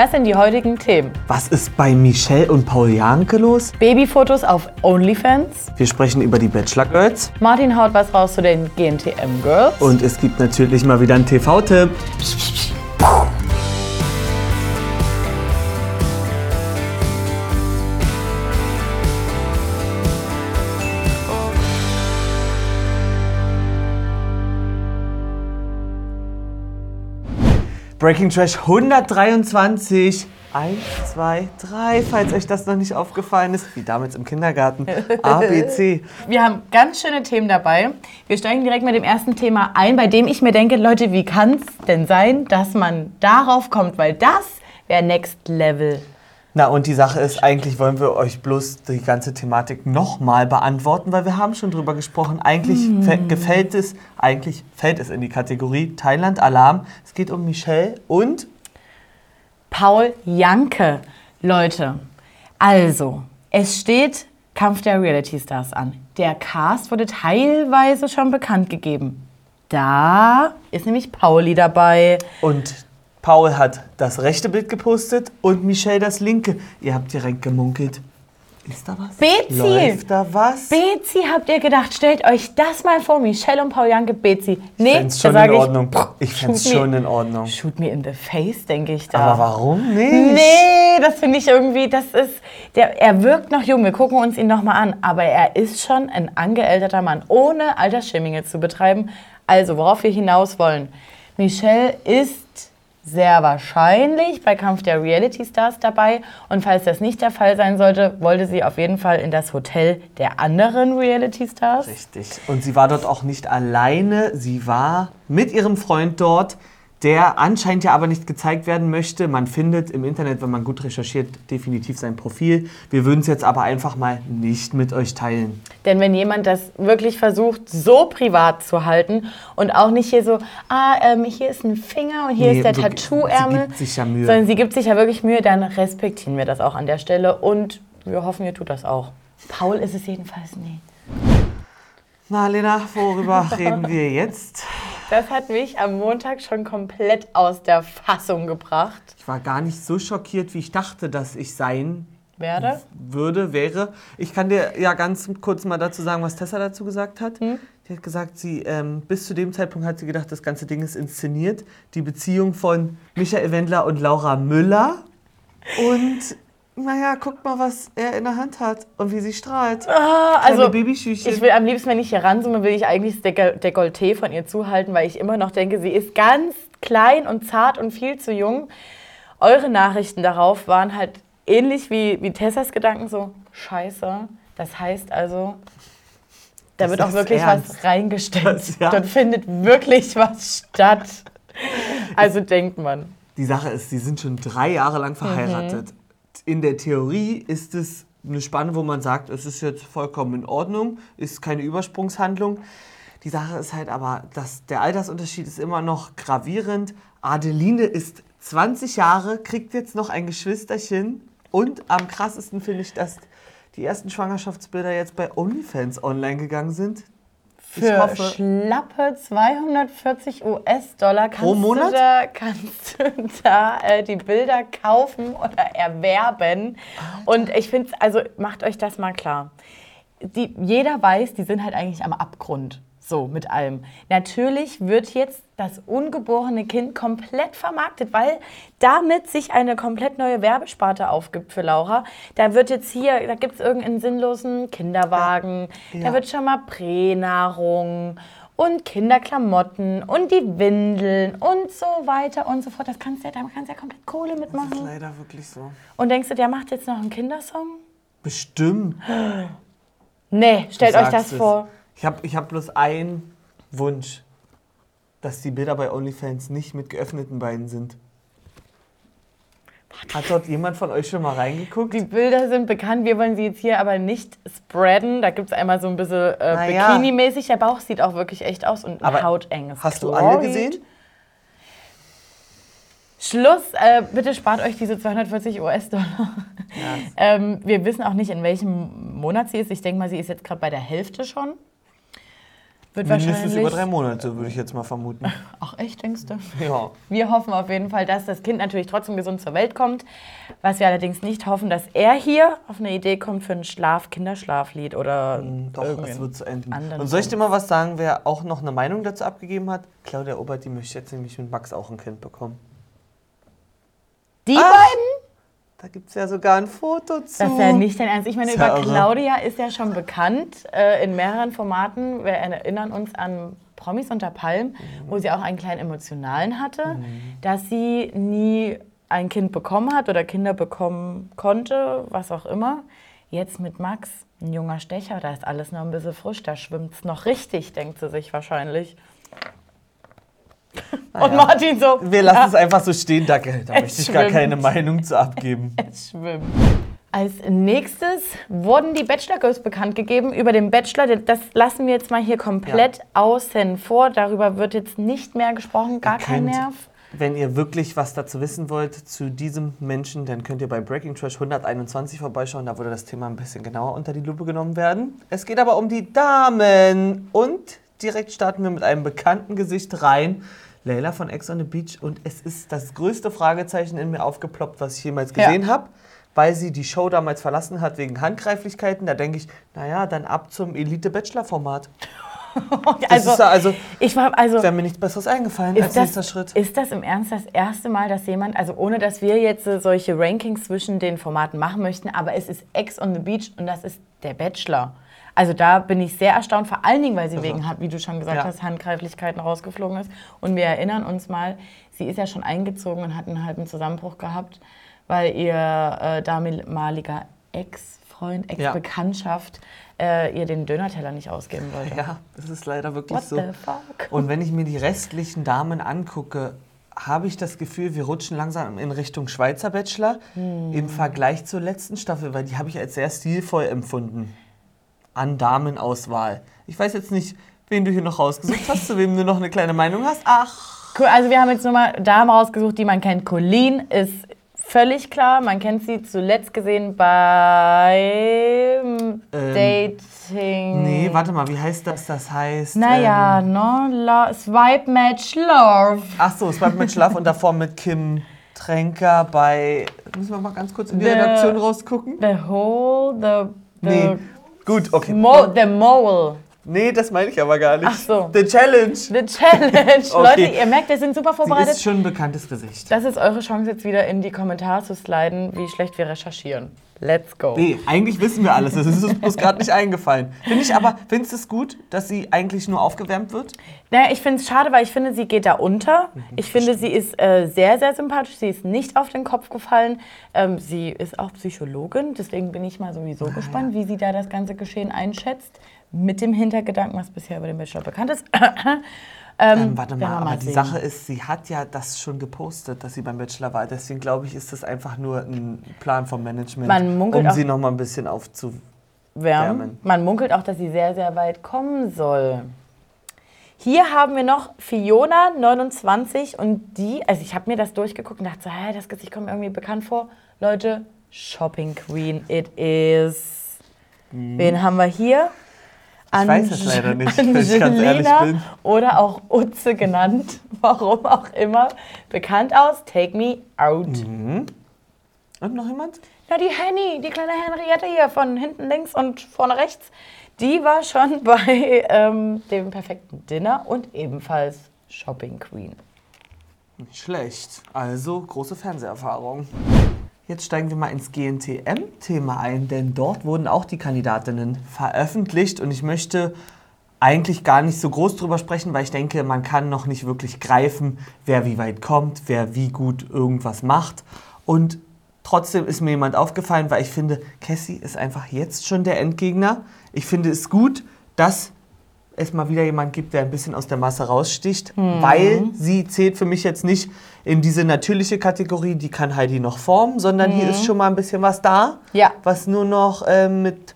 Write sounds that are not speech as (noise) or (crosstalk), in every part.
Das sind die heutigen Themen. Was ist bei Michelle und Paul Janke los? Babyfotos auf OnlyFans. Wir sprechen über die Bachelor Girls. Martin haut was raus zu den GNTM Girls. Und es gibt natürlich mal wieder einen TV-Tipp. Breaking Trash 123. 1, 2, 3, falls euch das noch nicht aufgefallen ist, wie damals im Kindergarten. (laughs) A, B, C. Wir haben ganz schöne Themen dabei. Wir steigen direkt mit dem ersten Thema ein, bei dem ich mir denke, Leute, wie kann es denn sein, dass man darauf kommt? Weil das wäre Next Level. Na, und die Sache ist, eigentlich wollen wir euch bloß die ganze Thematik nochmal beantworten, weil wir haben schon drüber gesprochen. Eigentlich mm. gefällt es, eigentlich fällt es in die Kategorie Thailand Alarm. Es geht um Michelle und Paul Janke. Leute, also, es steht Kampf der Reality Stars an. Der Cast wurde teilweise schon bekannt gegeben. Da ist nämlich Pauli dabei. Und Paul hat das rechte Bild gepostet und Michelle das linke. Ihr habt direkt gemunkelt. Ist da was? Bezi! Läuft da was? Bezi, habt ihr gedacht, stellt euch das mal vor, Michelle und Paul Janke, Bezi. Nee, ich find's schon in Ordnung. Ich, ich find's schon in Ordnung. Shoot me in the face, denke ich da. Aber warum nicht? Nee, das finde ich irgendwie, das ist, der, er wirkt noch jung, wir gucken uns ihn nochmal an, aber er ist schon ein angeälterter Mann, ohne Altersschimmige zu betreiben. Also, worauf wir hinaus wollen. Michelle ist sehr wahrscheinlich bei Kampf der Reality Stars dabei. Und falls das nicht der Fall sein sollte, wollte sie auf jeden Fall in das Hotel der anderen Reality Stars. Richtig. Und sie war dort auch nicht alleine. Sie war mit ihrem Freund dort der anscheinend ja aber nicht gezeigt werden möchte. Man findet im Internet, wenn man gut recherchiert, definitiv sein Profil. Wir würden es jetzt aber einfach mal nicht mit euch teilen. Denn wenn jemand das wirklich versucht, so privat zu halten und auch nicht hier so, ah, ähm, hier ist ein Finger und hier nee, ist der Tattoo-Ärmel, ja sondern sie gibt sich ja wirklich Mühe, dann respektieren wir das auch an der Stelle und wir hoffen, ihr tut das auch. Paul ist es jedenfalls nicht. Na, Lena, worüber (laughs) reden wir jetzt? Das hat mich am Montag schon komplett aus der Fassung gebracht. Ich war gar nicht so schockiert, wie ich dachte, dass ich sein werde. Würde, wäre. Ich kann dir ja ganz kurz mal dazu sagen, was Tessa dazu gesagt hat. Hm? Die hat gesagt, sie ähm, bis zu dem Zeitpunkt hat sie gedacht, das ganze Ding ist inszeniert. Die Beziehung von Michael Wendler und Laura Müller. Und naja, guck mal, was er in der Hand hat und wie sie strahlt. Ah, also, ich will am liebsten, wenn ich hier ranzoome, will ich eigentlich das Dekolleté von ihr zuhalten, weil ich immer noch denke, sie ist ganz klein und zart und viel zu jung. Eure Nachrichten darauf waren halt ähnlich wie, wie Tessas Gedanken, so scheiße. Das heißt also, da das wird auch wirklich ernst. was reingesteckt. Das, ja. Dort findet wirklich was statt. Also denkt man. Die Sache ist, sie sind schon drei Jahre lang verheiratet. Mhm in der Theorie ist es eine Spanne, wo man sagt, es ist jetzt vollkommen in Ordnung, ist keine Übersprungshandlung. Die Sache ist halt aber, dass der Altersunterschied ist immer noch gravierend. Adeline ist 20 Jahre, kriegt jetzt noch ein Geschwisterchen und am krassesten finde ich, dass die ersten Schwangerschaftsbilder jetzt bei OnlyFans online gegangen sind. Für hoffe, schlappe 240 US-Dollar kannst, Du da, kannst du (laughs) da äh, die Bilder kaufen oder erwerben. Und ich finde, also macht euch das mal klar. Die, jeder weiß, die sind halt eigentlich am Abgrund. So, mit allem. Natürlich wird jetzt das ungeborene Kind komplett vermarktet, weil damit sich eine komplett neue Werbesparte aufgibt für Laura. Da wird jetzt hier, da gibt es irgendeinen sinnlosen Kinderwagen, ja. Ja. da wird schon mal Pränahrung und Kinderklamotten und die Windeln und so weiter und so fort. Das kannst du ja, da kannst du ja komplett Kohle mitmachen. Das ist leider wirklich so. Und denkst du, der macht jetzt noch einen Kindersong? Bestimmt. Nee, stellt euch das es. Ich habe ich hab bloß einen Wunsch, dass die Bilder bei OnlyFans nicht mit geöffneten Beinen sind. Hat dort jemand von euch schon mal reingeguckt? Die Bilder sind bekannt, wir wollen sie jetzt hier aber nicht spreaden. Da gibt es einmal so ein bisschen äh, naja. Bikini-mäßig. Der Bauch sieht auch wirklich echt aus und aber hautenges. Hast du alle gesehen? Schluss, äh, bitte spart euch diese 240 US-Dollar. Ja. (laughs) ähm, wir wissen auch nicht, in welchem Monat sie ist. Ich denke mal, sie ist jetzt gerade bei der Hälfte schon. Wird Mindestens über drei Monate, würde ich jetzt mal vermuten. (laughs) Ach echt, denkst du? Ja. Wir hoffen auf jeden Fall, dass das Kind natürlich trotzdem gesund zur Welt kommt. Was wir allerdings nicht hoffen, dass er hier auf eine Idee kommt für ein Schlaf Kinderschlaflied oder Mm, Doch, es wird zu enden. Und soll ich dir mal was sagen, wer auch noch eine Meinung dazu abgegeben hat? Claudia Obert, die möchte jetzt nämlich mit Max auch ein Kind bekommen. Die Ach. beiden? Da gibt es ja sogar ein Foto zu. Das ist ja nicht dein Ernst. Ich meine, über. Claudia ist ja schon bekannt äh, in mehreren Formaten. Wir erinnern uns an Promis unter Palm, wo sie auch einen kleinen emotionalen hatte, dass sie nie ein Kind bekommen hat oder Kinder bekommen konnte, was auch immer. Jetzt mit Max, ein junger Stecher, da ist alles noch ein bisschen frisch, da schwimmt es noch richtig, denkt sie sich wahrscheinlich. Und Martin so, Wir lassen es einfach so stehen, da, da Es möchte ich gar schwimmt. keine Meinung zu abgeben. (laughs) Es schwimmt. Als nächstes wurden die Bachelor Girls bekannt gegeben. Über den Bachelor, das lassen wir jetzt mal hier komplett außen vor. Darüber wird jetzt nicht mehr gesprochen, gar kein Nerv. Wenn ihr wirklich was dazu wissen wollt zu diesem Menschen, dann könnt ihr bei Breaking Trash 121 vorbeischauen. Da würde das Thema ein bisschen genauer unter die Lupe genommen werden. Es geht aber um die Damen. Und direkt starten wir mit einem bekannten Gesicht rein. Leila von Ex on the Beach. Und es ist das größte Fragezeichen in mir aufgeploppt, was ich jemals Ja. gesehen habe. Weil sie die Show damals verlassen hat wegen Handgreiflichkeiten. Da denke ich, naja, dann ab zum Elite-Bachelor-Format. (laughs) Das Also, ist ja, also, ich war, also wäre mir nichts Besseres eingefallen als ist nächster das, Schritt. ist das im Ernst das erste Mal, dass jemand, also ohne dass wir jetzt äh, solche Rankings zwischen den Formaten machen möchten, aber es ist Ex on the Beach und das ist der Bachelor. Also da bin ich sehr erstaunt, vor allen Dingen, weil sie wegen, wie du schon gesagt Ja. hast, Handgreiflichkeiten rausgeflogen ist. Und wir erinnern uns mal, sie ist ja schon eingezogen und hat einen halben Zusammenbruch gehabt, weil ihr äh, damaliger Ex-Freund, Ex-Bekanntschaft äh, ihr den Dönerteller nicht ausgeben wollte. Ja, das ist leider wirklich What so. the fuck? Und wenn ich mir die restlichen Damen angucke, habe ich das Gefühl, wir rutschen langsam in Richtung Schweizer Bachelor Hm. im Vergleich zur letzten Staffel, weil die habe ich als sehr stilvoll empfunden. An Damenauswahl. Ich weiß jetzt nicht, wen du hier noch rausgesucht hast, zu wem du noch eine kleine Meinung hast. Ach, Cool, also wir haben jetzt nur mal Damen rausgesucht, die man kennt. Colleen ist völlig klar. Man kennt sie zuletzt gesehen beim Dating. nee, warte mal, wie heißt das? Das heißt. Naja, Ähm, no, lo, Swipe Match Love. ach so, war mit Schlaf und davor mit Kim Tränker bei. Müssen wir mal ganz kurz in die The- Redaktion rausgucken? The whole, the, the, Nee. Good, okay. mo, the mole. Nee, das meine ich aber gar nicht. Ach so. The Challenge. The Challenge. (laughs) Okay. Leute, ihr merkt, wir sind super vorbereitet. ist schon ein bekanntes Gesicht. Das ist eure Chance, jetzt wieder in die Kommentare zu sliden, wie schlecht wir recherchieren. Let's go. Nee, eigentlich wissen wir alles. Das ist uns bloß gerade nicht eingefallen. Finde ich aber, findest du es gut, dass sie eigentlich nur aufgewärmt wird? Naja, ich finde es schade, weil ich finde, sie geht da unter. Mhm, Ich finde, sie ist äh, sehr, sehr sympathisch. Sie ist nicht auf den Kopf gefallen. Ähm, sie ist auch Psychologin. Deswegen bin ich mal sowieso Ah, gespannt, wie sie da das ganze Geschehen einschätzt. Mit dem Hintergedanken, was bisher über den Bachelor bekannt ist. (coughs) Ähm, warte werden mal, aber mal die sehen. Sache ist, sie hat ja das schon gepostet, dass sie beim Bachelor war. Deswegen glaube ich, ist das einfach nur ein Plan vom Management, Man munkelt um auch- sie noch mal ein bisschen aufzu... Wärmen. Wärmen. Man munkelt auch, dass sie sehr, sehr weit kommen soll. Hier haben wir noch Fiona, 29, und die, also ich habe mir das durchgeguckt und dachte so, hä, das Gesicht kommt mir irgendwie bekannt vor. Leute, Shopping Queen, it is. Wen haben wir hier? Ich weiß es leider nicht, wenn ich ganz ehrlich Angelina bin. Oder auch Utze genannt, (laughs) warum auch immer. Bekannt aus Take Me Out. Mhm. Und noch jemand? Na, die Henny, die kleine Henriette hier von hinten links und vorne rechts, die war schon (laughs) bei ähm, dem perfekten Dinner und ebenfalls Shopping Queen. Nicht schlecht. Also große Fernseherfahrung. Jetzt steigen wir mal ins GNTM-Thema ein, denn dort wurden auch die Kandidatinnen veröffentlicht und ich möchte eigentlich gar nicht so groß drüber sprechen, weil ich denke, man kann noch nicht wirklich greifen, wer wie weit kommt, wer wie gut irgendwas macht. Und trotzdem ist mir jemand aufgefallen, weil ich finde, Cassie ist einfach jetzt schon der Endgegner. Ich finde es gut, dass es mal wieder jemand gibt, der ein bisschen aus der Masse raussticht, weil sie zählt für mich jetzt nicht in diese natürliche Kategorie, die kann Heidi noch formen, sondern hier ist schon mal ein bisschen was da, Ja. was nur noch ähm, mit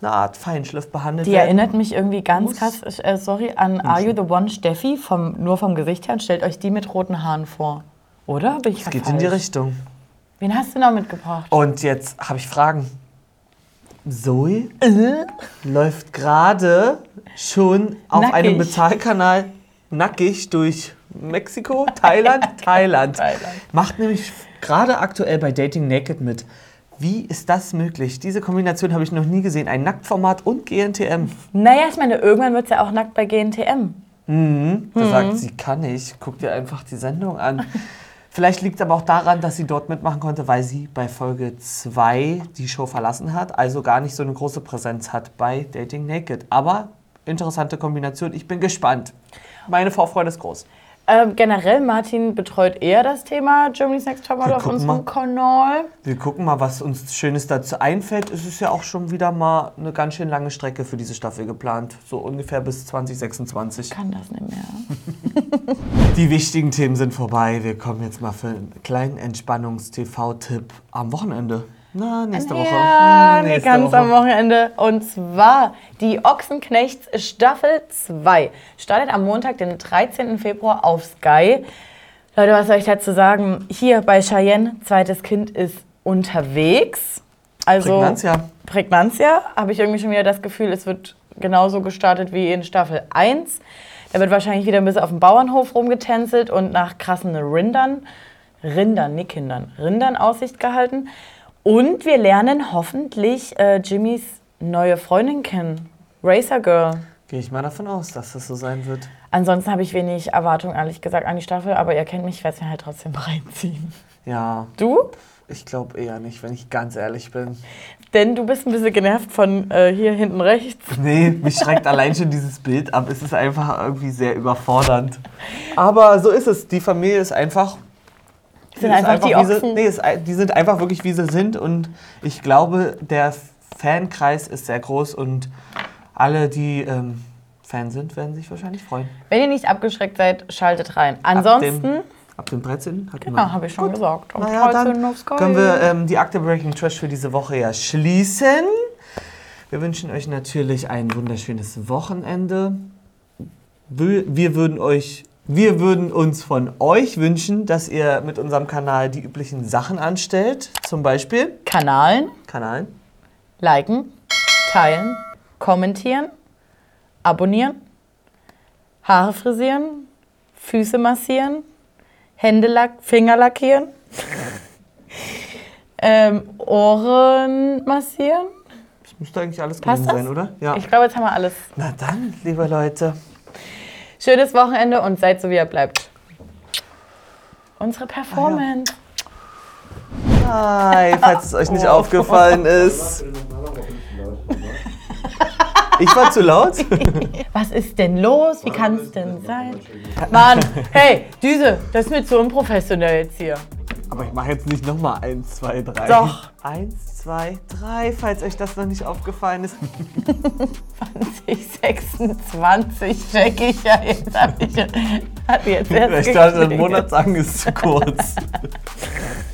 einer Art Feinschliff behandelt Die wird. erinnert mich irgendwie ganz Muss. krass, äh, sorry, an Are You the One Steffi, vom, nur vom Gesicht her. Und stellt euch die mit roten Haaren vor. Oder? Bin ich Es geht in die falsch? Richtung. Wen hast du noch mitgebracht? Und jetzt habe ich Fragen. Zoe äh? läuft gerade schon auf nackig. einem Bezahlkanal nackig durch Mexiko, Thailand, (laughs) Thailand. Thailand. Macht nämlich gerade aktuell bei Dating Naked mit. Wie ist das möglich? Diese Kombination habe ich noch nie gesehen. Ein Nacktformat und GNTM. Naja, ich meine, irgendwann wird es ja auch nackt bei GNTM. Mhm. Da mhm. sagt sie, kann ich. Guck dir einfach die Sendung an. (laughs) Vielleicht liegt es aber auch daran, dass sie dort mitmachen konnte, weil sie bei Folge 2 die Show verlassen hat, also gar nicht so eine große Präsenz hat bei Dating Naked. Aber interessante Kombination. Ich bin gespannt. Meine Vorfreude ist groß. Ähm, generell, Martin betreut eher das Thema Germany's Next Topmodel auf unserem mal, Kanal. Wir gucken mal, was uns Schönes dazu einfällt. Es ist ja auch schon wieder mal eine ganz schön lange Strecke für diese Staffel geplant. So ungefähr bis 2026. Kann das nicht mehr. (laughs) Die wichtigen Themen sind vorbei. Wir kommen jetzt mal für einen kleinen Entspannungs-TV-Tipp am Wochenende. Na, nächste Woche. Ja, hm, nächste ganz Woche. am Wochenende. Und zwar die Ochsenknechts Staffel 2. Startet am Montag, den 13. Februar auf Sky. Leute, was soll ich dazu sagen? Hier bei Cheyenne, zweites Kind ist unterwegs. Also Prägnanzia. Prägnanzia, habe ich irgendwie schon wieder das Gefühl, es wird genauso gestartet wie in Staffel 1. Da wird wahrscheinlich wieder ein bisschen auf dem Bauernhof rumgetänzelt und nach krassen Rindern, Rindern, nicht Kindern, Rindern Aussicht gehalten. Und wir lernen hoffentlich äh, Jimmys neue Freundin kennen, Racer Girl. Gehe ich mal davon aus, dass das so sein wird. Ansonsten habe ich wenig Erwartung, ehrlich gesagt, an die Staffel, aber ihr kennt mich, ich werde es mir halt trotzdem (laughs) reinziehen. Ja. Du? Ich glaube eher nicht, wenn ich ganz ehrlich bin. Denn du bist ein bisschen genervt von äh, hier hinten rechts. Nee, mich schreckt allein schon dieses Bild ab. Es ist einfach irgendwie sehr überfordernd. Aber so ist es. Die Familie ist einfach sind einfach, einfach, die Ochsen. Sie, nee, es, die sind einfach wirklich, wie sie sind. Und ich glaube, der Fankreis ist sehr groß und alle, die ähm, Fan sind, werden sich wahrscheinlich freuen. Wenn ihr nicht abgeschreckt seid, schaltet rein. Ansonsten. Ab dem, ab dem 13. genau, habe ich schon Gut. gesagt. naja, dann können wir ähm, die Akte Breaking Trash für diese Woche ja schließen. Wir wünschen euch natürlich ein wunderschönes Wochenende. Wir würden euch wir würden uns von euch wünschen, dass ihr mit unserem Kanal die üblichen Sachen anstellt. Zum Beispiel Kanalen, Kanalen, liken, teilen, kommentieren, abonnieren, Haare frisieren, Füße massieren, Hände lack, Finger lackieren, (laughs) ähm, Ohren massieren. Das müsste eigentlich alles gewesen sein, oder? Ja. Ich glaube, jetzt haben wir alles. Na dann, liebe Leute. Schönes Wochenende und seid so, wie ihr bleibt. Unsere Performance. Ah, ja. Hi, falls es euch nicht oh. aufgefallen ist. Ich war zu laut? (laughs) Was ist denn los? Wie kann es denn sein? Mann, hey, Düse, das ist mir zu unprofessionell jetzt hier. Aber ich mache jetzt nicht nochmal 1, 2, 3. Doch. 1, 2, 3, falls euch das noch nicht aufgefallen ist. 2026 check ich ja. Jetzt habe ich, hab jetzt erst Ich dachte, ein Monatsange ist zu kurz. (laughs)